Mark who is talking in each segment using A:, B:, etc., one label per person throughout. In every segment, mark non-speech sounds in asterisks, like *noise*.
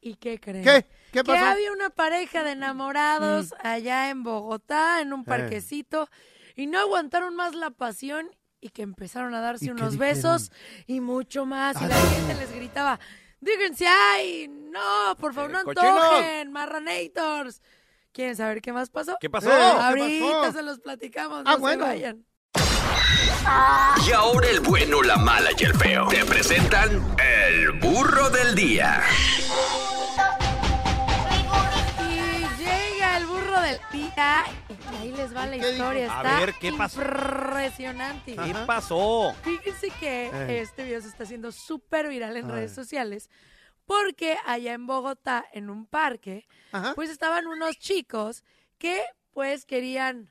A: ¿Y qué creen?
B: ¿Qué? ¿Qué
A: Que
B: pasó?
A: había una pareja de enamorados allá en Bogotá, en un parquecito, y no aguantaron más la pasión y que empezaron a darse
B: ¿Y qué
A: unos besos y mucho más. Y la gente les gritaba, díganse, ay, no, por favor, no
C: Eh, cochinos.
A: antojen, marranators. ¿Quieren saber qué más pasó?
C: ¿Qué pasó?
B: Eh, ¿qué
A: Ahorita
B: pasó?
A: se los platicamos,
B: Ah,
A: no
B: bueno.
A: se vayan.
D: Y ahora el bueno, la mala y el feo. Te presentan el burro del día.
A: Y ahí les va la
B: ¿Qué
A: historia.
C: A
A: Está
C: ver, ¿qué pasó?
A: impresionante.
C: ¿Qué pasó?
A: Fíjense que
B: Eh.
A: este video se está haciendo súper viral en
B: Ay.
A: redes sociales porque allá en Bogotá, en un parque,
B: Ajá.
A: pues estaban unos chicos que pues querían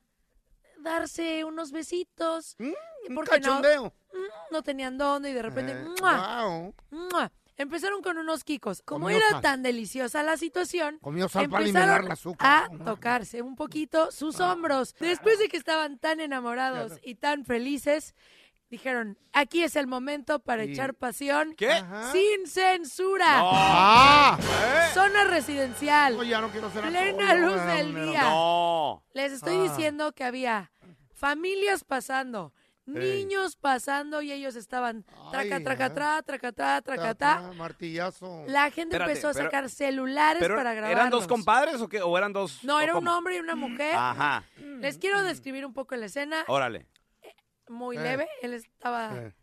A: darse unos besitos.
B: Mm,
A: ¿Y
B: un
A: qué no?
B: cachondeo.
A: Mm, No tenían dónde y de repente
B: Eh,
A: ¡mua!
B: wow.
A: ¡mua! Empezaron con unos kikos. Como
B: Comió
A: era
B: sal.
A: tan deliciosa la situación,
B: Comió sal para eliminar
A: empezaron
B: el azúcar.
A: a tocarse un poquito sus hombros. Después de que estaban tan enamorados y tan felices, dijeron, aquí es el momento para
B: Y-
A: echar pasión
C: ¿Qué?
B: Ajá.
A: sin censura.
B: ¡Ah!
A: Zona residencial.
B: Oye, ya no quiero ser
A: Plena
B: alcohólico,
A: luz del día.
C: No.
A: Les estoy
B: Ah.
A: diciendo que había familias pasando, niños pasando y ellos estaban traca, traca, traca, tra, traca,
B: Ta,
A: tra.
B: ta, Martillazo.
A: La gente
C: Espérate,
A: empezó a
C: pero-
A: sacar celulares
C: Pero,
A: para grabar.
C: ¿eran dos compadres o qué? ¿O eran dos?
A: No,
C: o
A: era un
C: cómo?
A: hombre y una mujer.
C: Ajá.
A: Les quiero describir un poco la escena.
C: Órale.
A: Muy
B: Eh.
A: leve. Él estaba
B: Eh,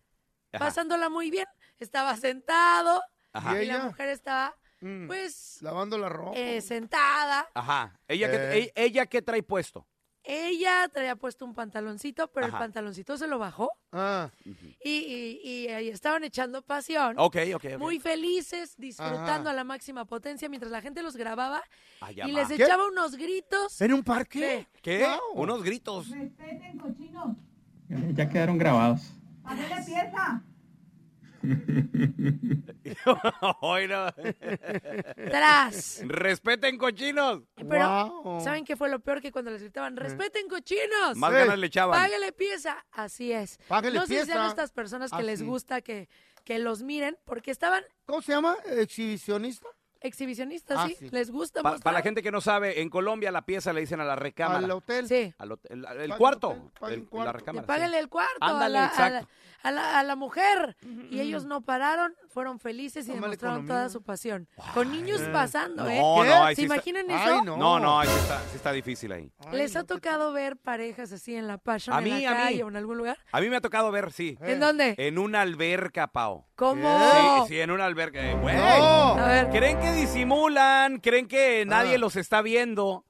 C: Ajá.
A: pasándola muy bien. Estaba sentado
C: Ajá.
B: ¿Y
A: y la
B: ella?
A: mujer estaba,
B: mm,
A: pues,
B: Lavando la ropa.
A: eh, sentada.
C: Ajá. ¿Ella, qué,
B: Eh.
C: e- ¿Ella qué trae puesto?
A: Ella traía puesto un pantaloncito, pero
C: Ajá.
A: el pantaloncito se lo bajó.
B: Ah,
A: Y, y- y ahí estaban echando pasión.
C: Ok, ok.
A: Muy felices, disfrutando
B: Ajá.
A: a la máxima potencia mientras la gente los grababa
C: Ay,
A: y les echaba unos gritos.
B: ¿En un parque?
C: ¿Qué?
B: Wow.
C: Unos gritos.
E: Ya quedaron grabados.
C: Ay, *laughs* no.
A: Tras.
C: Respeten cochinos.
A: Pero,
B: Wow.
A: ¿saben qué fue lo peor? Que cuando les gritaban, respeten cochinos.
C: Más
B: Sí.
C: ganas le echaban.
A: Págale pieza. Así es. No sé si sean estas personas que les gusta que, que los miren, porque estaban
B: ¿Cómo se llama? ¿Exhibicionista?
A: Exhibicionistas,
B: Ah,
A: ¿sí?
B: sí.
A: Les gusta
C: Pa-
A: mostrar.
C: para la gente que no sabe, en Colombia la pieza le dicen a la recámara.
B: Al hotel.
A: Sí.
C: Al hot- el, cuarto.
B: hotel,
C: el-
B: cuarto.
C: La recámara.
A: págale
C: sí.
A: el cuarto
C: Ándale,
A: a, la, a, la, a la- a la mujer. Y ellos no pararon, fueron felices y
B: Toma la
A: demostraron toda su pasión. Con niños pasando, ¿eh?
C: No, no, ahí
A: ¿Se
C: sí está-
A: imaginan
B: Ay,
A: eso?
B: no.
C: No, no, ahí sí está, sí está difícil ahí.
B: Ay,
A: ¿Les
B: no,
A: ha
B: qué
A: tocado ver parejas así en la Passion,
C: A
A: en
C: mí,
A: la
C: a mí.
A: calle o en algún lugar?
C: A mí me ha tocado ver, sí.
B: Eh.
A: ¿En dónde?
C: En una alberca, Pao.
A: ¿Cómo?
C: Sí, sí, en una alberca. Eh, güey.
B: No.
A: A ver.
C: Creen que disimulan, creen que nadie
B: Ah.
C: los está viendo.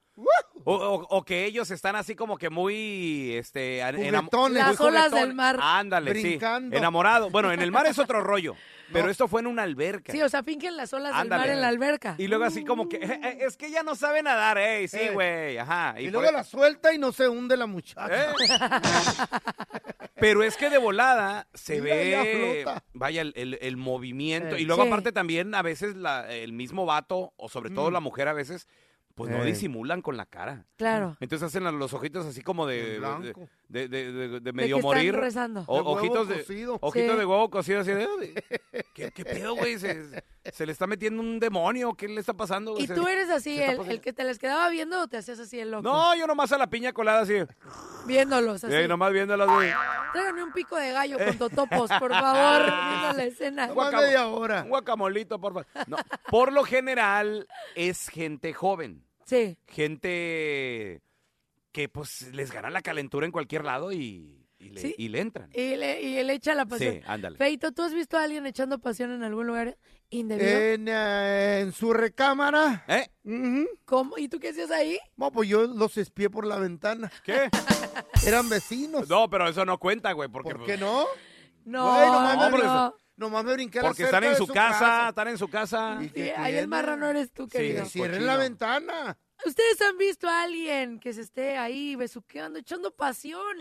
F: O, o- o que ellos están así como que muy, este,
B: Juguetones.
A: Las
F: muy
A: olas del mar.
F: Ándale,
B: Brincando.
F: sí. Enamorado. Bueno, en el mar es otro rollo, *laughs* pero esto fue en una alberca.
A: Sí, o sea, fingen las olas del mar en la alberca.
F: Y luego así como que, "Eh, eh, es que ella no sabe nadar, eh, sí,
B: Eh.
F: güey, ajá.
B: Y, luego
F: e-
B: la suelta y no se hunde la muchacha.
F: ¿Eh? *laughs* Pero es que de volada se
B: Mira,
F: ve,
B: flota.
F: vaya, el, el- el movimiento.
B: Eh.
F: Y lugo
A: Sí.
F: aparte también a veces la- el mismo vato, o sobre todo
B: Mm.
F: la mujer a veces, pues no
B: Eh.
F: disimulan con la cara.
A: Claro.
F: Entonces hacen la- los ojitos así como de,
B: En blanco.
F: De, de- de- de medio
A: que están
F: morir.
A: rezando.
F: O-
B: De huevo
F: ojitos de ojitos
A: Sí.
F: de huevo cocido así de, "Uy, *laughs* ¿qué, qué pedo, güey? Se, se le está metiendo un demonio, ¿qué le está pasando? güey?
A: ¿Y
F: Se-
A: tú eres así, el, el que te les quedaba viendo o te hacías así el loco?
F: No, yo nomás a la piña colada así.
A: Viéndolos así.
F: Eh, nomás viéndolas, güey.
A: Tráigame un pico de gallo con *laughs* totopos, por favor. viendo la escena.
F: Guacamo-
B: media hora.
F: Un guacamolito, por favor. No, por lo general es gente joven,
A: Sí.
F: gente que pues les gana la calentura en cualquier lado y, y le,
A: Sí.
F: y le entran.
A: Y le, y le echa la pasión.
F: Sí, ándale.
A: Feito, ¿tú has visto a alguien echando pasión en algún lugar indebido?
B: En, eh, en su recámara.
F: ¿Eh?
A: ¿Cómo? ¿Y tú qué hacías ahí?
B: No, pues yo los espié por la ventana.
F: ¿Qué? *laughs*
B: Eran vecinos.
F: No, pero eso no cuenta, güey, porque,
B: ¿Por qué no?
A: No,
B: Güey, nomás, me
F: hombre,
A: no.
B: nomás me brinqué a la
F: porque están en su, casa, están en su casa.
B: ¿Y
A: Sí, ahí el marrano eres tú,
F: Sí,
A: querido.
B: Que cierren la ventana.
A: ¿Ustedes han visto a alguien que se esté ahí besuqueando, echando pasión?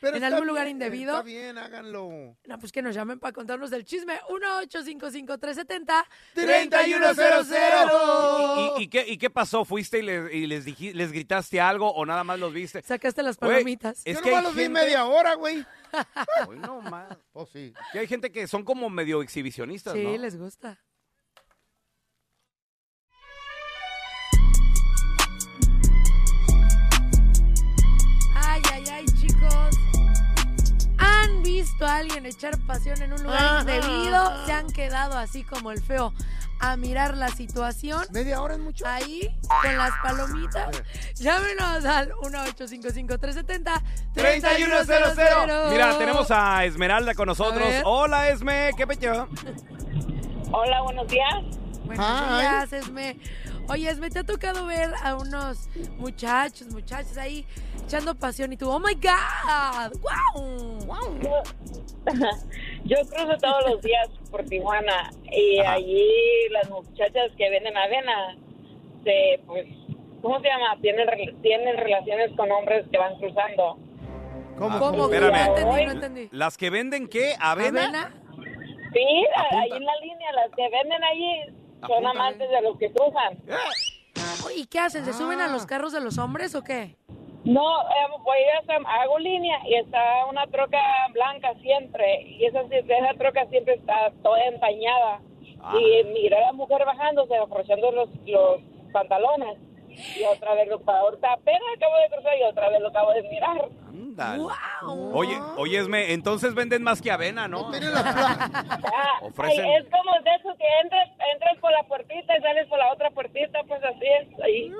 B: Pero
A: ¿En algún lugar
B: bien,
A: indebido?
B: Está bien, háganlo.
A: No, pues que nos llamen para contarnos del chisme. 1-855-370.
B: 3100.
F: ¿Y, y qué, ¿Y qué pasó? ¿Fuiste y, les, y les, diji- les gritaste algo o nada más los viste?
A: Sacaste las palomitas.
F: es
B: Yo
F: que
B: nomás los vi media hora, güey. *laughs*
F: Hoy no más.
B: Oh, sí.
F: Que hay gente que son como medio exhibicionistas,
A: Sí,
F: ¿no?
A: les gusta. Visto a alguien echar pasión en un lugar
B: Ajá.
A: indebido? Se han quedado así como el feo a mirar la situación.
B: Media hora es mucho.
A: Ahí, con las palomitas. Llámenos al 1-855-370.
F: 3100. Mira, tenemos a Esmeralda con nosotros. Hola, Esme, ¿qué pecho?
G: Hola, buenos días.
A: Buenos
B: Hi.
A: días, Esme. Oye, Esme, ¿te ha tocado ver a unos muchachos, muchachas ahí echando pasión y tú, oh my God, wow.
G: Yo, *laughs* yo cruzo todos los días por Tijuana y
F: Ajá.
G: allí las muchachas que venden avena, se, pues, ¿cómo se llama? Tienen, rel- tienen relaciones con hombres que van cruzando.
B: ¿Cómo?
A: ¿Cómo?
F: Espérame.
A: No entendí, no entendí.
F: ¿Las que venden qué? ¿Avena?
A: ¿Avena?
G: Sí,
F: Apunta.
G: ahí en la línea, las que venden allí son amantes de los que cruzan.
A: ¿Y qué hacen? ¿Se suben a los carros de los hombres o qué?
G: No, eh, voy a hacer- hago línea y está una troca blanca siempre y esa, esa troca siempre está toda empañada
F: Ah.
G: y miré a la mujer bajándose, afrouchando los, los pantalones y otra vez lo ahorita apenas acabo de cruzar y otra vez lo acabo de mirar.
F: Ándale.
A: ¡Wow!
F: Oye, oye, Esme, entonces venden más que avena, ¿no?
B: No la.
G: Ah,
F: Ofrecen-
G: ay, es como de eso que entras, entras por la puertita y sales por la otra puertita, pues así es. Ahí,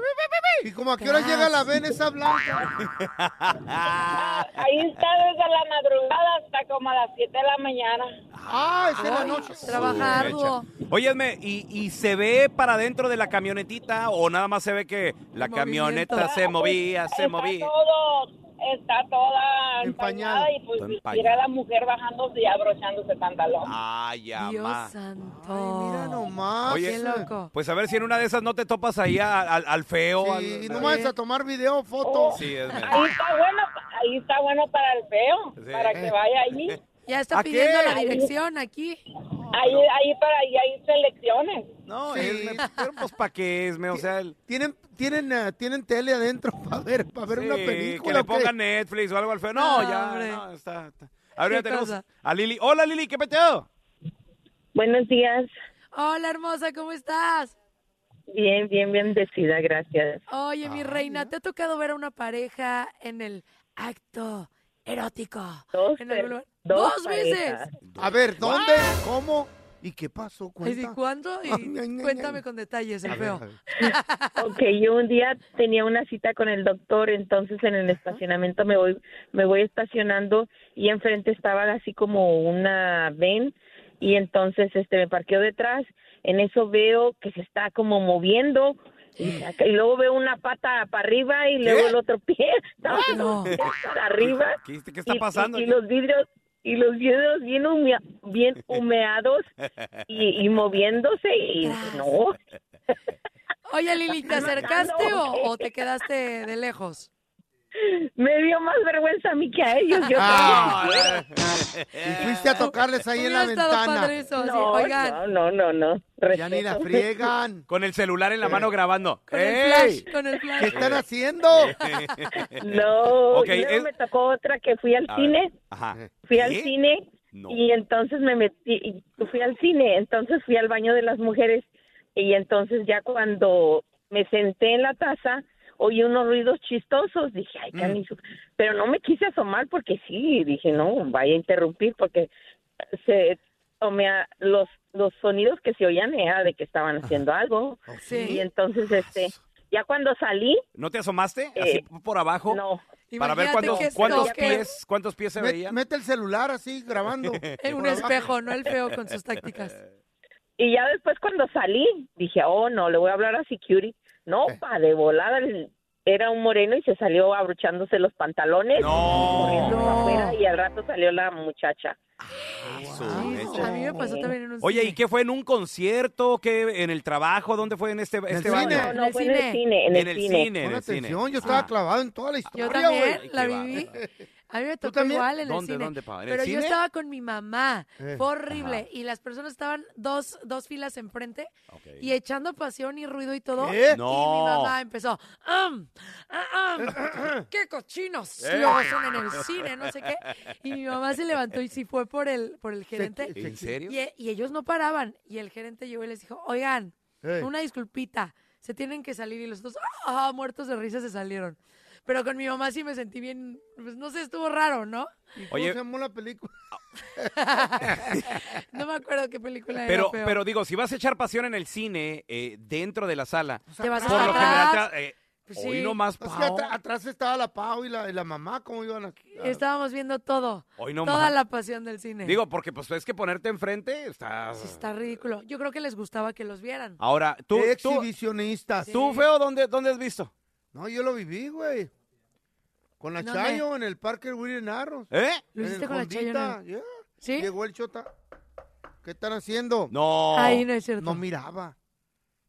B: ¿Y como a qué hora llega la vena esa blanca?
G: Ah, ahí está desde la madrugada hasta como a las 7 de la mañana.
B: Ah, es en la
A: Ay,
B: noche.
A: Trabaja
F: Su
A: arduo.
F: mecha. Oye, Esme, ¿y, ¿y se ve para dentro de la camionetita o nada más se ve que la
A: El
F: camioneta
A: movimiento.
F: se movía, se
G: está
F: movía?
G: todo, está toda
B: Empañada.
G: empañada y pues mira a la mujer bajándose y abrochándose el pantalón.
F: Ay,
A: Dios
F: ama.
A: santo.
B: Ay, mira nomás.
F: Oye,
A: Qué loco.
F: Pues a ver si en una de esas no te topas ahí a- al, al feo.
B: Sí,
F: al-
B: no vayas a tomar video, foto.
F: Sí.
G: Ahí está bueno, ahí está bueno para el feo,
F: Sí.
G: para que vaya allí. *laughs*
A: Ya está
F: ¿A
A: pidiendo
F: qué?
A: la dirección aquí.
G: Ahí, ahí para ahí hay selecciones.
F: No,
B: Sí.
F: Esme, pero pues para qué, Esme, o sea... el-
B: ¿Tienen, tienen, eh, tienen tele adentro *laughs* para ver, para ver una
F: Sí,
B: película.
F: Que le
B: o qué?
F: pongan Netflix o algo al feo. No,
A: No,
F: ya,
A: hombre.
F: no, está... está. Ahora ya
A: ¿Qué
F: tenemos
A: cosa?
F: a Lili. Hola, Lili, ¿qué peteo?
G: Buenos días.
A: Hola, hermosa, ¿cómo estás?
G: Bien, bien, bien decida, gracias.
A: Oye, mi reina, ¿te ha tocado ver a una pareja en el acto erótico?
G: Dos,
A: ¿En algún
G: per-
A: lugar?
G: dos
A: ¡Dos veces!
G: parejas.
B: A ver, ¿dónde? ¿Cómo? ¿Y qué pasó? Cuenta.
A: ¿Cuándo? Y *laughs*
B: ay,
A: cuéntame
B: ay.
A: con detalles, el feo. *laughs*
G: Ok, yo un día tenía una cita con el doctor, entonces en el estacionamiento me voy, me voy estacionando y enfrente estaba así como una ven y entonces este me parqueo detrás, en eso veo que se está como moviendo
E: Y, luego veo una pata para arriba y luego el otro pie estaba *laughs*
A: No.
E: para arriba.
C: ¿Qué, qué está
E: Y-
C: pasando?
E: Y, y los vidrios y los vidrios bien humea- bien *laughs* humeados y, y moviéndose y no.
A: Oye, Lili, ¿te *laughs* acercaste o te quedaste de lejos?
E: Me dio más vergüenza a mí que a ellos. Yo
C: Ah, *laughs*
B: Y fuiste a tocarles ahí en la ventana.
A: eso,
E: no,
A: oigan,
E: no, no, no, no.
B: Ya ni la friegan.
C: Con el celular en la mano grabando.
A: con el
C: ¡Ey!
A: flash, con el flash.
B: ¿Qué están haciendo? *laughs*
E: No,
C: Ok,
E: y luego
C: es-
E: me tocó otra que fui al
C: A
E: cine,
C: Ajá.
E: fui al cine
C: No.
E: y entonces me metí, y fui al cine, entonces fui al baño de las mujeres y entonces ya cuando me senté en la taza oí unos ruidos chistosos, dije, ay, canijo, pero no me quise asomar porque sí, dije, no, vaya a interrumpir porque se tomé a- los los sonidos que se oían era de que estaban haciendo algo y
A: Sí.
E: entonces este ya cuando salí
C: ¿No te asomaste? Así
E: Eh,
C: por abajo.
E: no
C: Para ver
A: Imagínate
C: cuántos,
A: qué
C: cuántos pies, cuántos pies se
B: Met-
C: veían.
B: mete el celular así grabando. *laughs*
A: En un espejo, no el feo con sus tácticas.
E: Y ya después cuando salí, dije, oh, no, le voy a hablar a security. No, pa, de volada, era un moreno y se salió abruchándose los pantalones.
C: No.
E: corriendo
A: No.
E: afuera, y al rato salió la muchacha.
C: Eso.
A: a mí me pasó también en un
C: Oye,
A: cine.
C: ¿y qué fue en un concierto? ¿Qué en el trabajo? ¿Dónde fue en este, este
B: cine.
E: No,
A: ¿En
E: no,
A: el
E: fue en el
A: cine?
E: en,
C: En
E: el cine.
C: en el cine.
B: atención, yo estaba
C: Ah.
B: clavado en toda la historia,
A: Yo también, la viví. A mí me tocó igual en
C: ¿Dónde,
A: el cine.
C: dónde, pa? ¿En el
A: Pero yo
C: cine?
A: estaba con mi mamá.
B: Eh.
A: Fue horrible. Y las personas estaban dos, dos filas enfrente
C: Ok.
A: y echando pasión y ruido y todo.
B: ¿Qué?
A: Y mi mamá empezó, "Am, ah, am, *coughs* ¡qué cochinos!
C: Eh.
A: Luego son en el cine, no sé qué. Y mi mamá se levantó y sí fue por el, por el gerente.
C: ¿En serio?
A: Y, y ellos no paraban. Y el gerente llegó y les dijo, oigan, una disculpita, se tienen que salir. Y los dos, ah, muertos de risa, se salieron. Pero con mi mamá sí me sentí bien, pues no sé, estuvo raro, ¿no?
B: ¿Y cómo
C: Oye.
B: se llamó la película? *laughs*
A: No me acuerdo qué película
C: Pero,
A: era.
C: pero digo, si vas a echar pasión en el cine, eh, dentro de la sala,
A: te vas a
C: por lo
A: atrás.
C: general, te- eh,
A: Pues
C: hoy
A: sí.
C: nomás,
B: Es que
C: Pao.
B: atra- atrás estaba la Pau y la, y la mamá, ¿cómo iban a...?
A: Estábamos viendo todo.
C: Hoy no
A: toda
C: más.
A: la pasión del cine.
C: Digo, porque pues es que ponerte enfrente está...
A: Sí, está ridículo. Yo creo que les gustaba que los vieran.
C: Ahora, tú, tú,
B: Exhibicionistas.
C: tú, feo, ¿dónde, ¿dónde has visto?
B: No, yo lo viví, güey. Con la
A: ¿Dónde?
B: Chayo en el Parque Willy Narros.
C: ¿Eh?
A: ¿Lo hiciste con la Chayo?
B: Hondita,
A: no?
B: yeah.
A: ¿Sí?
B: Llegó el Chota. ¿Qué están haciendo?
C: No.
A: Ahí no es cierto.
B: No miraba.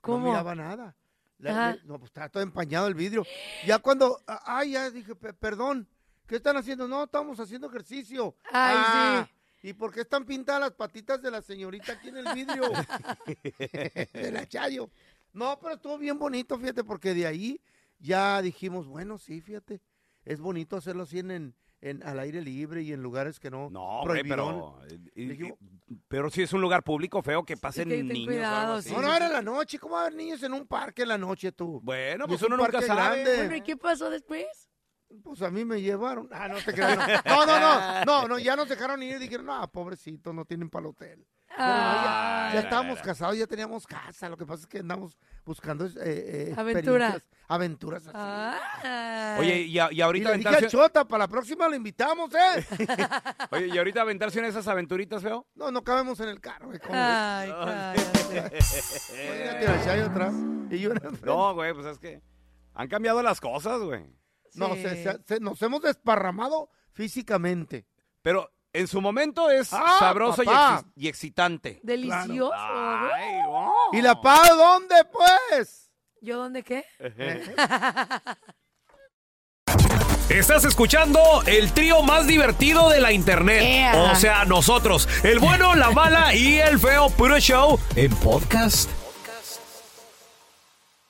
A: ¿Cómo?
B: No miraba nada. La-
A: Ajá.
B: le- no, pues estaba todo empañado el vidrio. Ya cuando, ah, ay, ya dije, "Pe- perdón, ¿qué están haciendo? No, estamos haciendo ejercicio.
A: Ay,
B: "Ah,
A: sí.
B: ¿Y por qué están pintadas las patitas de la señorita aquí en el vidrio? *laughs* de la Chayo. No, pero estuvo bien bonito, fíjate, porque de ahí ya dijimos, bueno, sí, fíjate, es bonito hacerlo así en, en, en- al aire libre y en lugares que no,
C: No,
B: prohibieron.
C: pero... y- pero si es un lugar público feo que pasen
A: que
C: niños
A: cuidado, sí.
B: No, no, era en la noche. ¿Cómo va a haber niños en un parque en la noche, tú?
C: Bueno, pues
B: es un
C: uno nunca
B: parque
C: sabe.
B: grande.
A: Bueno, ¿y qué pasó después?
B: Pues a mí me llevaron. Ah, no te *laughs* creas. No, no, no. *laughs* No, no, ya nos dejaron ir y dijeron, no, pobrecitos, no tienen para el hotel. Ya, estábamos casados, ya teníamos casa. Lo que pasa es que andamos buscando eh, eh,
A: Aventura.
B: experiencias, Aventuras así.
A: Ay.
C: Oye, y, a- y
B: y
C: ahorita
B: le dije. Chota, para la próxima lo invitamos, ¿eh? *laughs*
C: Oye, y ahorita aventarse en esas aventuritas, feo.
B: No, no cabemos en el carro. güey.
A: Ay,
B: atrás y yo.
C: No, güey, pues es que han cambiado las cosas, güey.
B: No,
A: Sí.
B: se- se- se- nos hemos desparramado físicamente.
C: Pero en su momento es
B: Ah,
C: sabroso y, excitante.
A: Delicioso.
C: Ay.
B: ¿Y la Pau dónde, pues?
A: ¿Yo dónde qué? *laughs*
F: Estás escuchando el trío más divertido de la internet. O sea, nosotros, el bueno, la mala y el feo puro show en podcast.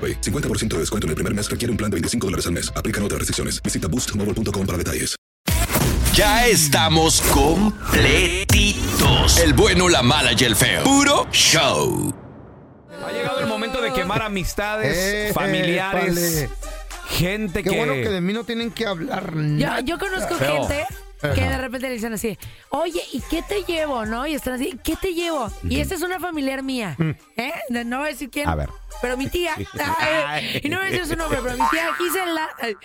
H: AroPay. 50% de descuento en el primer mes requiere un plan de 25 dólares al mes. Aplican otras restricciones. Visita boostmobile.com para detalles.
D: Ya estamos completitos. El bueno, la mala y el feo. Puro show.
F: Ha llegado el momento de quemar amistades, *laughs*
B: Eh,
F: familiares, gente
B: Qué
F: que...
B: bueno que de mí no tienen que hablar.
A: Yo,
B: nada.
A: yo conozco
F: Feo.
A: gente que de repente le dicen así, oye, ¿y qué te llevo? ¿No? Y están así, ¿qué te llevo? Y esta es una familiar mía. ¿Eh? De- No voy a decir quién.
F: A ver.
A: Pero mi tía. *laughs* Ay, y no voy a decir su nombre, pero mi tía Gisela. ay,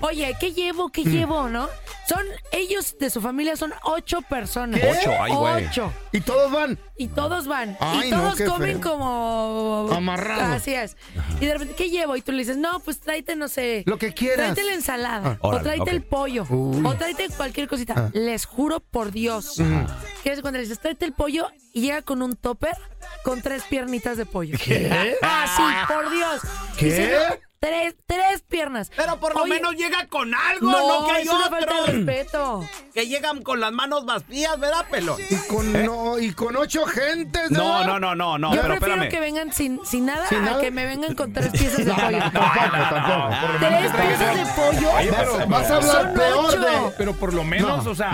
A: Oye, ¿qué llevo? ¿Qué llevo? ¿No? Son, ellos de su familia son ocho personas.
F: ¿Qué? Ocho, ay, güey.
A: Ocho.
B: Y todos van.
A: Y todos van.
B: Ay,
A: y todos comen
B: feo.
A: como.
B: Amarrados.
A: Así es. Y de repente, ¿qué llevo? Y tú le dices, no, pues tráete, no sé.
B: Lo que quieras.
A: Tráete la ensalada.
F: Ah,
A: o tráete el pollo.
B: Uy.
A: O tráete cualquier cosita.
B: Ah.
A: Les juro por Dios. Que es cuando le dices, tráete el pollo y llega con un topper con tres piernitas de pollo.
B: ¿Qué?
A: Ah, sí, por Dios.
B: ¿Qué?
A: No, tres, tres piernas.
C: Pero por lo
A: Oye,
C: menos llega con algo,
A: No,
C: no, que hay
A: es una falta de
C: otro.
A: respeto.
C: Que llegan con las manos vacías, ¿verdad, pelón?
B: Y con, no, y con ocho gentes. ¿no?
F: No, no, no, no, no,
A: Yo
F: pero
A: prefiero
F: espérame.
A: que vengan sin, sin nada
B: ¿Sin
A: a
B: nada?
A: que me vengan con tres *laughs* piezas de pollo.
B: Tampoco, tampoco. Menos
A: ¿Tres piezas de pollo?
I: Oye,
B: Vas,
I: pero-
B: vas a hablar peor de.
I: Pero por lo menos,
B: No,
I: o sea,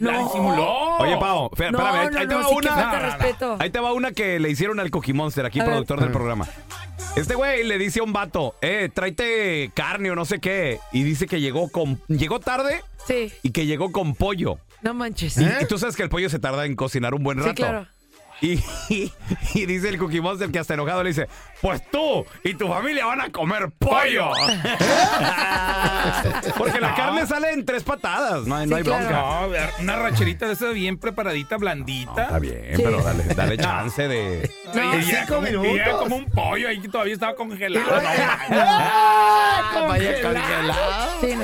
B: no.
I: la disimuló.
F: Oye, Pau, fe-
A: No,
F: espérame, ahí-
A: no,
F: ahí te
A: no,
F: va
A: sí que
F: una.
A: falta respeto.
F: Ahí te va una que le hicieron al Cookie Monster, aquí
A: A ver.
F: productor del programa. Este güey le dice a un vato, eh, tráete carne o no sé qué. Y dice que llegó con. Llegó tarde
A: Sí,
F: y que llegó con pollo.
A: no manches.
F: Y, y tú sabes que el pollo se tarda en cocinar un buen rato.
A: Sí, claro.
F: Y, y, *laughs* y dice el Cookie Monster que hasta enojado le dice, pues tú y tu familia van a comer pollo. *laughs* Porque la carne sale en tres patadas, no hay, no
A: Sí,
F: hay
A: claro.
F: bronca.
I: No, una rancherita de esa bien preparadita, blandita.
F: Está bien,
A: Sí.
F: pero dale, dale *laughs* chance de...
I: No, y ya
B: cinco
I: como, ya un pollo ahí que todavía estaba congelado. No,
B: ¡Ah,
C: Vaya
B: congelado!
A: Sí, no.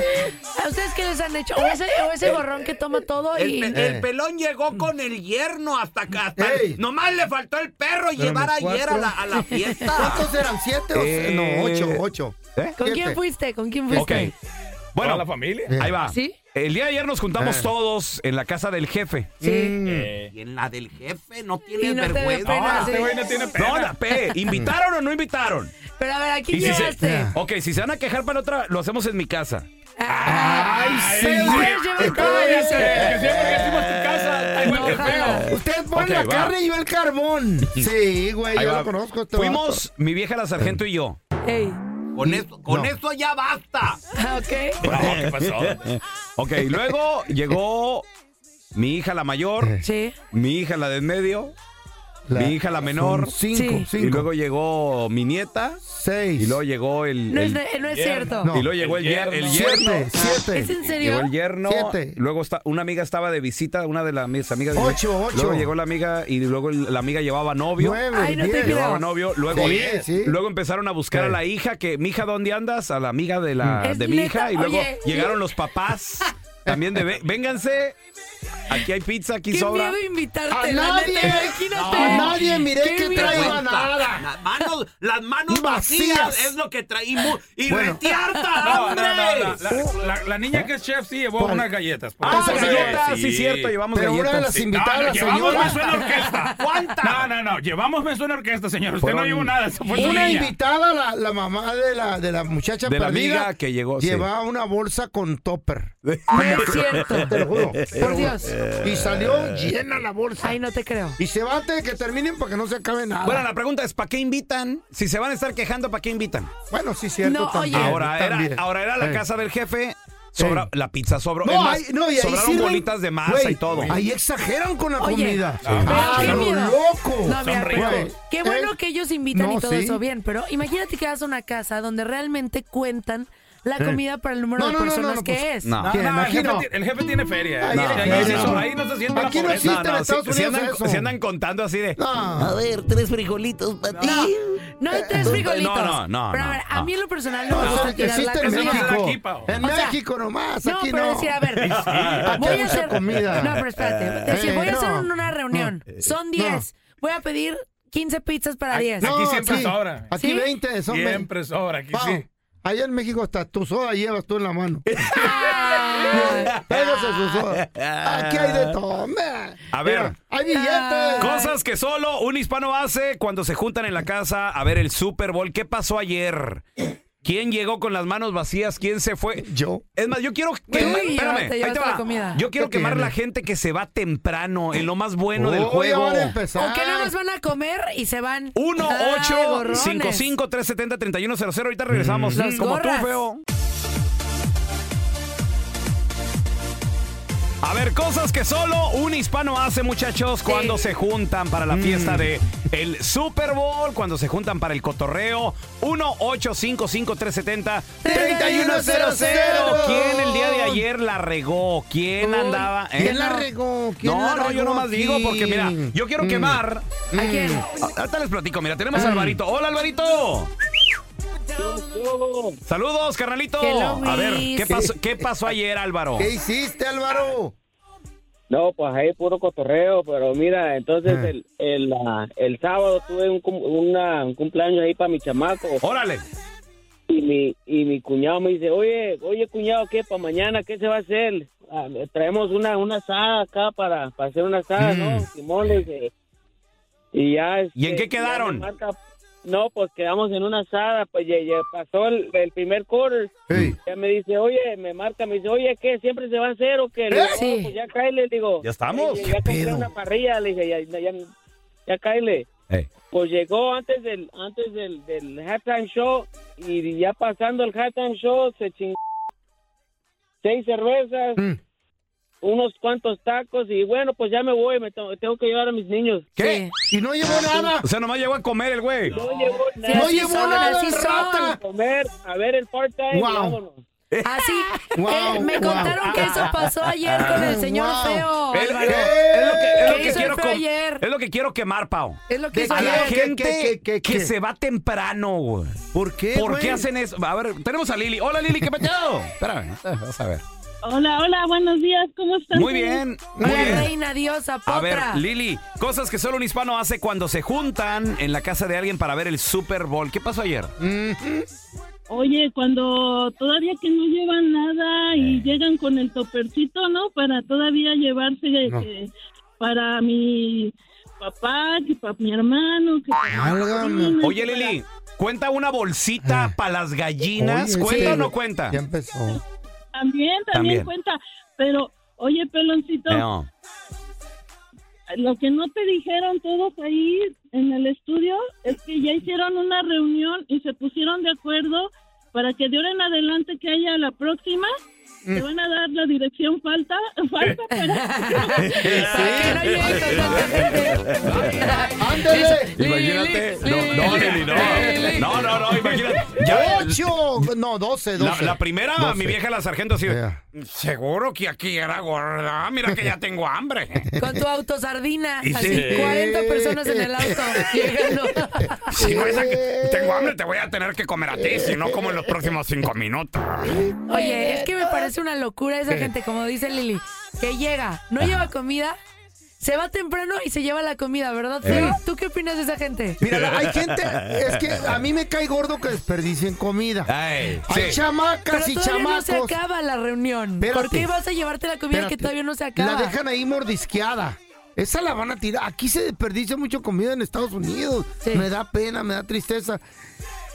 A: ¿A ustedes qué les han hecho? O ese, o ese gorrón que toma todo y...
C: El, el pelón llegó con el yerno hasta acá. Hasta
B: Ey.
C: Nomás le faltó el perro llevar ayer a la, a la fiesta. *laughs*
B: ¿Cuántos eran? ¿Siete o
F: Eh,
B: No, ocho, ocho.
F: ¿Eh?
A: ¿Con quién fuiste? ¿Con quién
F: Ok.
A: fuiste?
F: Bueno,
I: Toda la familia.
F: ahí va.
A: ¿Sí?
F: El día de ayer nos juntamos
B: Eh.
F: todos en la casa del jefe.
A: Sí.
I: Eh,
C: Y en la del jefe no
A: da
C: vergüenza.
A: pena,
I: no,
A: sí.
I: este güey no tiene pena.
F: No, la P. ¿Invitaron o no invitaron?
A: Pero a ver, ¿a quién
F: Y si se-? Ok, si se van a quejar para otra, lo hacemos en mi casa.
A: Ay,
I: Ay,
A: pero
I: sí. Feo.
B: Usted pone
F: Ok,
B: la
F: va.
B: carne y yo el carbón. Sí, güey,
F: Ahí
B: yo
F: va.
B: lo conozco. este
F: Fuimos mi vieja la sargento y yo.
A: Ey.
C: Con eso, con
B: No.
C: eso ya basta.
A: Ah, ok.
I: No, ¿qué pasó? *laughs*
F: Ok, luego llegó mi hija la mayor,
A: Sí.
F: mi hija la de en medio,
B: La-
F: mi hija la menor,
B: Cinco,
A: Sí.
B: cinco.
F: y luego llegó mi nieta,
B: seis.
F: y luego llegó el...
A: No es, no es
I: yerno.
A: cierto.
B: No.
F: y luego llegó el,
I: El
F: yer- el
I: yerno.
F: yerno.
B: Siete, siete.
A: ¿Es en
F: Llegó
A: serio?
F: el yerno,
B: Siete.
F: luego está, una amiga estaba de visita, una de las mis amigas. de-
B: Ocho, ocho.
F: Luego llegó la amiga y luego el- la amiga llevaba novio.
B: Nueve,
A: Ay, no te
B: diez.
A: creo.
F: Llevaba novio, luego,
B: Sí, sí.
F: luego empezaron a buscar
B: Sí.
F: a la hija, que mi hija, ¿dónde andas? A la amiga de la de mi
A: neta,
F: hija, y luego
A: oye.
F: llegaron los papás también de "Vé- vénganse. Aquí hay pizza, aquí
A: Qué
F: sobra.
A: miedo invitarte.
B: A
A: la
B: nadie,
A: neta, imagínate.
B: a nadie miré
A: Qué
B: que
A: miedo.
B: traiga nada.
J: Las manos, las manos
B: Vacías.
J: vacías es lo que traímos. Y
B: Bueno.
J: retiarta,
I: No, no,
J: hombre.
I: no, la, la- la- la niña que es chef sí llevó
B: ¿Cuál?
I: unas galletas.
F: Ah,
I: eso.
F: galletas, sí, cierto, llevamos
B: Pero una de
F: galletas.
B: las invitadas,
I: No, no, llevamos
B: señora.
I: orquesta. *laughs*
F: ¿Cuántas?
I: No, no, no, llevamos me suena orquesta, señor. Usted
F: Fueron
I: no llevó nada, eso fue su
B: Una
I: niña.
B: invitada, la, la mamá de la, de la muchacha
F: De la
B: perdida,
F: amiga que llegó, sí.
B: llevaba una bolsa con topper.
A: No *laughs* es cierto.
B: Te lo juro.
A: Por Dios.
B: Y salió llena la bolsa.
A: Ay, no te creo.
B: Y se va antes de que terminen para que no se acabe nada.
F: Bueno, la pregunta es, ¿para qué invitan? Si se van a estar quejando, ¿para qué invitan?
B: Bueno, sí, cierto.
A: No,
B: también,
A: oye.
F: Ahora era, ahora era la casa del jefe, sobra, la pizza sobró.
B: No,
F: más,
B: y ahí
F: sobraron
B: sirven-
F: bolitas de masa y todo.
B: Ahí exageran con la
A: Oye,
B: comida.
A: pero
B: Ah,
A: qué miedo.
B: loco.
A: No, mira,
I: Son
A: pero
B: ricos.
A: qué bueno
B: Eh,
A: que ellos invitan y todo
B: sí.
A: eso bien, pero imagínate que vas a una casa donde realmente cuentan la
B: Eh.
A: comida para el número
B: No,
A: de
B: no, no,
A: personas
B: no, no,
A: que
B: pues,
A: es.
F: No.
I: No, no, el, jefe,
B: no.
I: el jefe tiene feria.
B: Ahí
I: Ahí, ahí ahí no se siente la
B: Aquí no
I: pobreza.
B: existe. en Estados
F: si
B: Unidos
F: andan,
B: eso.
F: si andan contando así de...
B: No.
J: ver, tres frijolitos para ti.
A: No, no hay tres frijolitos.
F: No, no, no,
A: Pero a
F: no,
A: ver, a
F: no.
A: mí en lo personal no,
B: No,
A: me gusta
B: eso
A: tirar la
B: existe en
I: Eso no se
A: comida.
B: En México nomás,
A: No,
B: aquí
A: pero
B: no.
A: decir, a ver, voy a hacer
B: comida.
A: No, pero espérate. Decir,
B: Eh,
A: voy a hacer
B: no.
A: una reunión. Son 10. Voy a pedir 15 pizzas para 10.
B: No,
I: Aquí siempre sobra.
B: Aquí
A: ¿Sí?
B: 20 son veinte.
I: Siempre sobra, aquí sí.
B: Allá en México hasta tu soda llevas tú en la mano. Pégase su soda. Aquí hay de todo.
F: A ver.
B: Mira, hay billetes.
F: Cosas que solo un hispano hace cuando se juntan en la casa a ver el Super Bowl. ¿Qué pasó ayer? ¿Quién llegó con las manos vacías? ¿Quién se fue?
B: Yo.
F: Es más, yo quiero quemar, espérame, ahí te va.
A: la comida.
F: Yo quiero
B: ¿Qué
F: quemar
B: tiene?
F: la gente que se va temprano en lo más bueno del
B: Oh, ya
F: juego.
B: van a empezar.
A: O que nada más van a comer y se van.
F: 1
A: Ay,
F: 8
A: gorrones.
F: 55 370 3100 Ahorita regresamos.
A: Las
F: Como
A: gorras.
F: tú, feo. A ver, cosas que solo un hispano hace, muchachos, cuando se juntan para la fiesta de el Super Bowl, cuando se juntan para el cotorreo. 1-855-370-3100. ¿Quién el día de ayer la regó? ¿Quién andaba? eh?
B: ¿Quién la regó? ¿Quién
F: no,
B: la
F: no, yo
B: regó
F: nomás digo porque, mira, yo quiero
B: Mm.
F: quemar.
A: ¿A quién?
F: Ahorita les platico, mira, tenemos a Alvarito. Hola, Alvarito. Saludos, carnalito.
A: Hello,
F: A ver. ¿qué pasó, ¿qué pasó ayer, Álvaro?
B: ¿Qué hiciste, Álvaro?
K: No, pues ahí puro cotorreo, pero mira, entonces
B: Ah.
K: el, el, el sábado tuve un, cum- una- un cumpleaños ahí para mi chamaco
F: Órale.
K: y mi, y mi cuñado me dice, oye, oye cuñado, ¿qué para mañana? ¿Qué se va a hacer? Ah, traemos una, una asada acá para, para hacer una asada, ¿no? Simón le dice, y ya...
F: Mm. ¿Y en
K: este,
F: qué
K: ya
F: quedaron?
K: marca- no, pues quedamos en una asada, pues ya, ya pasó el, el primer quarter.
B: Hey.
K: Ya me dice, oye, me marca, me dice, oye, ¿qué? ¿Siempre se va a hacer o qué? Le digo,
A: Sí.
K: "No, pues ya cáele, le digo.
F: ¿Ya estamos?
K: "Ya-
F: ¿Qué
K: Ya compré
B: pedo?
K: una parrilla, le dije, ya, ya, ya, ya cáele.
F: Ey.
K: Pues llegó antes del antes del, del halftime show y ya pasando el halftime show se chingó seis cervezas,
B: Mm.
K: Unos cuantos tacos y bueno, pues ya me voy, me tengo, tengo que llevar a mis niños.
F: ¿Qué?
B: Y no llevó nada.
F: O sea, nomás llegó a comer el güey.
K: No llevó
A: Sí,
K: nada.
B: No
A: así
B: llevó
A: son,
B: nada,
A: así
B: rata.
K: a comer, a ver el part-time y
B: Wow.
K: vámonos.
A: Así. *laughs*
B: Wow,
A: Eh, me
B: wow.
A: contaron que eso pasó ayer con el señor
B: Wow.
A: feo.
F: Es, es- es lo que, es lo
A: ¿Qué
F: que quiero
A: feo ayer?
F: es lo que quiero quemar, Pau.
A: Es lo que
B: ¿De
A: hizo
F: A la
A: ayer.
B: ¿Qué,
F: gente
B: qué, qué,
F: que
B: qué?
F: se va temprano, güey.
B: ¿Por qué,
F: ¿Por qué hacen eso? A ver, tenemos a Lili. Hola, Lili, ¿qué peteado? Espérame, vamos a ver.
L: Hola, hola, buenos días, ¿cómo están?
F: Muy bien, muy
A: La
F: bien.
A: reina diosa, potra.
F: A ver, Lili, cosas que solo un hispano hace cuando se juntan en la casa de alguien para ver el Super Bowl. ¿Qué pasó ayer?
L: Oye, cuando todavía que no llevan nada
F: Eh.
L: y llegan con el topercito, ¿no? Para todavía llevarse
B: No.
L: que para mi papá, que para mi hermano, que para mi
B: Válgame.
L: sobrina,
F: Oye,
L: que
F: Lili, ¿cuenta una bolsita para las gallinas?
B: Oye,
F: ¿Cuenta
B: sí.
F: o no cuenta?
B: Ya empezó.
L: También, también,
F: También.
L: cuenta. Pero, oye, peloncito,
F: No.
L: lo que no te dijeron todos ahí en el estudio es que ya hicieron una reunión y se pusieron de acuerdo para que de ahora en adelante que haya la próxima, te van a dar la dirección falta, falta *laughs*
A: gente.
B: ¡Ándele!
F: Imagínate. No, no, no. No, imagínate. Ya,
B: ¡Ocho! No, doce, doce.
F: la primera, mi vieja la sargento así.
B: Yeah.
F: Seguro que aquí era gorda. Mira que ya tengo hambre. *laughs*
A: Con tu auto sardina.
F: Y
A: Así,
F: sí.
A: 40 personas en el auto. *laughs* Llegando. *laughs*
F: Si no es aquí, tengo hambre, te voy a tener que comer a ti, si no como en los próximos cinco minutos.
A: Oye, es que me parece una locura esa gente, como dice Lili. que llega, no lleva comida, se va temprano y se lleva la comida, ¿verdad?
B: Eh.
A: Feo? ¿Tú qué opinas de esa gente?
B: Mira, hay gente, es que a mí me cae gordo que desperdicien comida.
F: Ay,
B: Hay
F: sí.
B: chamacas
A: Pero
B: y
A: todavía no se
B: chamacos.
A: acaba la reunión.
B: Espérate.
A: ¿Por qué vas a llevarte la comida que todavía no se acaba?
B: La dejan ahí mordisqueada. Esa la van a tirar. Aquí se desperdicia mucho comida en Estados Unidos. Me da pena, me da tristeza.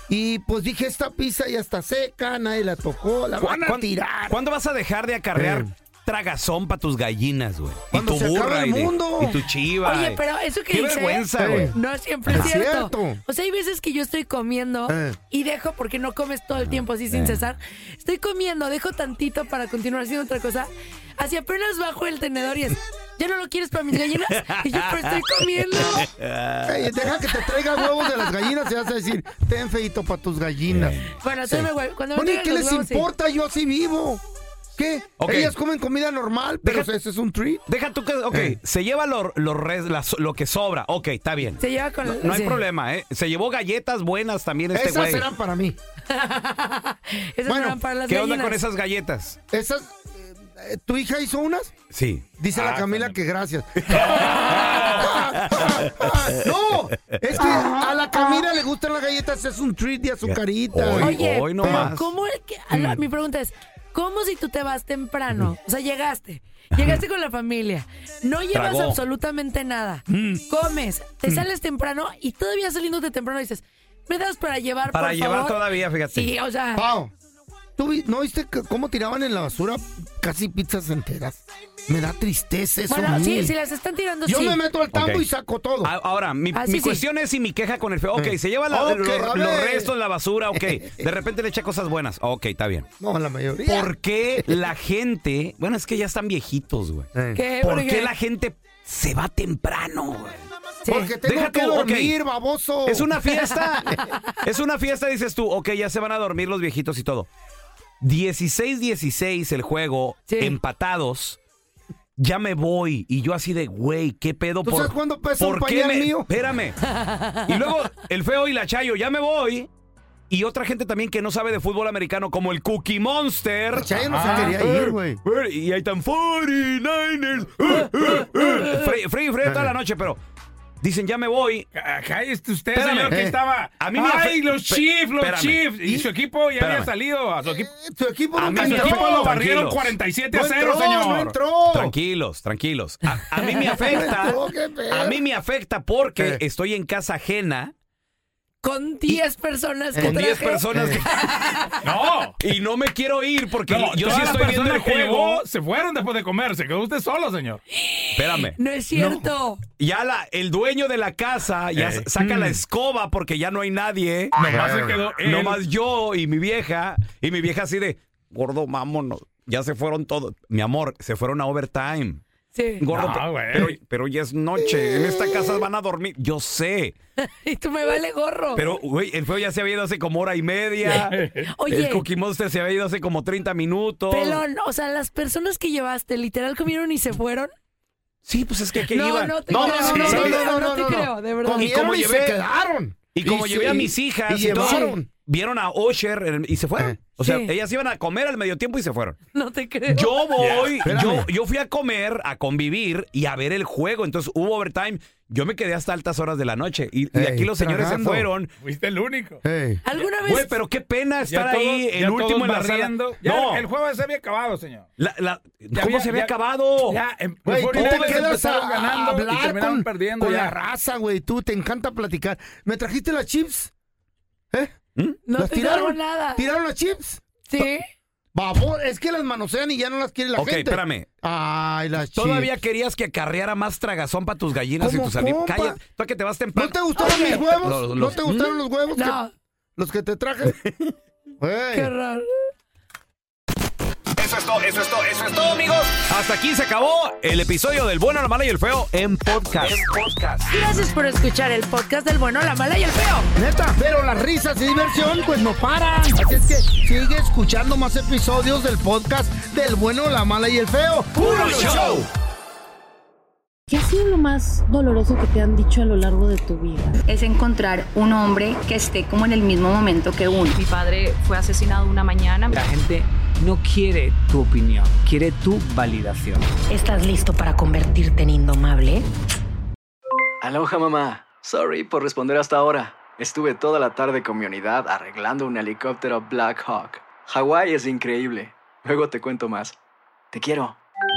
B: Y pues dije, esta pizza ya está seca, nadie la tocó, la van a
F: ¿Cuán-
B: tirar.
F: ¿Cuándo vas a dejar de acarrear tragazón para tus gallinas, güey? Y
B: Cuando
F: tu
B: se acabe
F: burra
B: el
F: y, de-
B: mundo.
F: y tu chiva.
A: Oye,
F: y-
A: pero eso que
F: Qué
A: dice
F: vergüenza, güey.
A: no siempre es
B: Es
A: cierto.
B: cierto.
A: O sea, hay veces que yo estoy comiendo
B: Eh.
A: y dejo porque no comes todo el tiempo así sin
F: Eh.
A: cesar. Estoy comiendo, dejo tantito para continuar haciendo otra cosa. Así apenas bajo el tenedor y es, ¿ya no lo quieres para mis gallinas? Y yo, pero estoy comiendo. *laughs*
B: Ey, deja que te traiga huevos de las gallinas y vas a decir, ten feito para tus gallinas.
A: Bueno,
B: Sí.
A: tú me hue- cuando me
B: Bueno, ¿y
A: traigan
B: qué
A: los
B: les
A: huevos, sí.
B: importa? Yo así vivo. ¿Qué?
F: Ok.
B: Ellas comen comida normal, pero ese es un treat.
F: Deja tú que. Ok,
B: Eh.
F: se lleva lo, lo res- la- lo que sobra. Ok, está bien.
A: Se lleva con...
F: No, no hay
A: sí.
F: problema, ¿eh? Se llevó galletas buenas también este
B: Esas
F: güey.
B: eran para mí. *laughs*
A: Esas
B: Bueno,
A: eran para las
F: ¿Qué onda con esas galletas?
B: Esas, eh, ¿Tu hija hizo unas?
F: Sí.
B: Dice
I: Ah,
B: la Camila que gracias. *laughs* *laughs* no, es que a la Camila le gustan las galletas, es un treat de azucarita.
F: Hoy-
A: Oye,
F: hoy no
A: pero
F: más.
A: ¿cómo el que- la- mi pregunta es, ¿cómo si tú te vas temprano? O sea, llegaste, llegaste con la familia, no llevas
F: Tragó.
A: absolutamente nada,
F: Mm.
A: comes, te sales temprano y todavía saliéndote temprano dices, ¿me das para llevar,
F: Para
A: por
F: llevar
A: favor?"
F: todavía, fíjate.
A: Sí, o sea,
B: Pao, ¿tú vi- no viste cómo tiraban en la basura casi pizzas enteras? Me da tristeza eso.
A: bueno, sí, si las están tirando,
B: Yo
A: sí.
B: me meto al tambo y saco todo.
F: A- Ahora, mi,
A: Ah, sí,
F: mi
A: sí.
F: cuestión es y mi queja con el feo. Ok,
B: Eh.
F: se lleva la- los, los restos, la basura, ok. *laughs* De repente le echa cosas buenas. Ok, está bien.
B: No, la mayoría.
F: ¿Por qué *laughs* la gente... Bueno, es que ya están viejitos, güey.
B: Eh.
A: ¿Qué?
F: ¿Por
A: ¿Por
F: qué la gente se va temprano, güey?
A: Sí.
B: Porque tengo
F: Deja
B: que
F: tú,
B: dormir, baboso.
F: Es una fiesta. *laughs* es una fiesta, dices tú. Ok, ya se van a dormir los viejitos y todo. 16-16 el juego,
A: Sí.
F: empatados. Ya me voy. Y yo así de, güey, ¿qué pedo?
B: ¿Tú
F: por,
B: sabes cuánto pesa un
F: ¿por qué
B: pañal
F: me-
B: mío?
F: Espérame. Y luego el feo y la chayo, ya me voy. Y otra gente también que no sabe de fútbol americano, como el Cookie Monster.
B: La Chayo no se
F: Ah,
B: quería ir, güey.
F: Y ahí están 49ers. Free, free, free toda la noche, pero dicen, ya me voy.
I: Cállese usted,
F: Espérame.
I: señor, que
B: Eh.
I: estaba.
F: A mí me
I: Ay,
F: afe-
I: los Chiefs, los
F: espérame.
I: Chiefs. Y su equipo ya había
F: Espérame.
I: salido. A su equipo,
B: Tu equipo
F: A mí
I: su
B: entró.
I: equipo lo barrieron 47 a
B: No
I: 0,
B: entró,
I: señor.
B: no entró.
F: Tranquilos, tranquilos. A, a mí me *laughs* afecta. A mí me afecta porque
B: ¿Qué?
F: estoy en casa ajena
A: Con 10 personas que
F: con 10
A: traje.
F: personas que- *laughs*
I: No.
F: y no me quiero ir porque
I: No,
F: yo
I: todas
F: sí
I: las
F: estoy viendo el
I: personas que
F: juego.
I: llegó se fueron después de comer. Se quedó usted solo, señor.
F: Espérame.
A: No es cierto.
F: Ya la, el dueño de la casa ya
I: Eh.
F: saca la escoba porque ya no hay nadie.
I: Nomás se quedó él.
F: Nomás yo y mi vieja. Y mi vieja así de, gordo, vámonos. Ya se fueron todos. Mi amor, se fueron a overtime.
A: Sí.
F: Gordo,
I: No,
F: pero, pero ya es noche. En esta casa van a dormir. Yo sé. *laughs*
A: Y tú me vale gorro.
F: Pero, güey, el feo ya se había ido hace como hora y media. *laughs*
A: Oye.
F: El Cookie Monster se había ido hace como 30 minutos.
A: Pelón, o sea, las personas que llevaste literal comieron y se fueron.
F: Sí, pues es que aquí
A: No,
F: iban.
A: no te creo, no,
F: sí,
A: no,
F: sí.
A: no, no, no te creo, de verdad.
F: Y como
B: Comieron y
F: llevé-
B: se quedaron.
F: Y como
B: Y
F: llevé
B: se-
F: a mis hijas
B: y
F: y,
B: llevaron.
F: Vieron a Osher en- y se fueron.
B: Eh.
F: O sea,
A: Sí.
F: ellas iban a comer al medio tiempo y se fueron.
A: No te creo.
F: Yo voy, yo, yo fui a comer, a convivir y a ver el juego. Entonces hubo overtime. Yo me quedé hasta altas horas de la noche. Y, y
B: Ey,
F: aquí los señores
B: tragando.
F: se fueron.
I: Fuiste el único.
B: Hey.
A: ¿Alguna vez?
F: Güey, pero qué pena estar ahí, el
I: ya
F: último en la sala.
I: barriendo. Ya
F: No,
I: El juego se había acabado, señor.
F: la- la-
I: Ya
F: ¿cómo
I: había-
F: se había
I: ya-
F: acabado?
I: Ya, em-
B: Güey,
I: los
B: tú te
I: 49ers
B: quedas a,
I: empezaron ganando
B: a
I: y
B: hablar
I: terminaron
B: con,
I: perdiendo
B: con
I: ya.
B: la raza, güey. Tú te encanta platicar. ¿Me trajiste las chips? ¿Eh?
A: No
B: ¿Las tiraron?
A: nada.
B: ¿Tiraron las chips?
A: Sí.
B: Babor, es que las manosean y ya no las quiere la
F: ok,
B: gente.
F: espérame.
B: Ay, las chips.
F: Todavía querías que acarreara más tragazón para tus gallinas y
B: ¿Cómo,
F: tus animales.
B: compa?
F: Cállate, tú que te vas temprano.
B: ¿No te gustaron mis huevos?
F: Los-
B: ¿No
F: los-
B: te gustaron los huevos? que-
A: No,
B: los que te traje. *laughs*
A: Qué raro.
F: Eso es todo, eso es todo, eso es todo, amigos. Hasta aquí se acabó el episodio del bueno, la mala y el feo en podcast.
A: Gracias por escuchar el podcast del bueno, la mala y el feo.
B: Neta, pero las risas y diversión pues no paran. Así es que sigue escuchando más episodios del podcast del bueno, la mala y el feo.
F: ¡Puro show!
M: ¿Qué ha sido lo más doloroso que te han dicho a lo largo de tu vida?
N: Es encontrar un hombre que esté como en el mismo momento que uno.
O: Mi padre fue asesinado una mañana.
P: La gente no quiere tu opinión, quiere tu validación.
Q: ¿Estás listo para convertirte en indomable?
R: Aloha mamá. Sorry por responder hasta ahora. Estuve toda la tarde con mi unidad arreglando un helicóptero Black Hawk. Hawái es increíble. Luego te cuento más. Te quiero.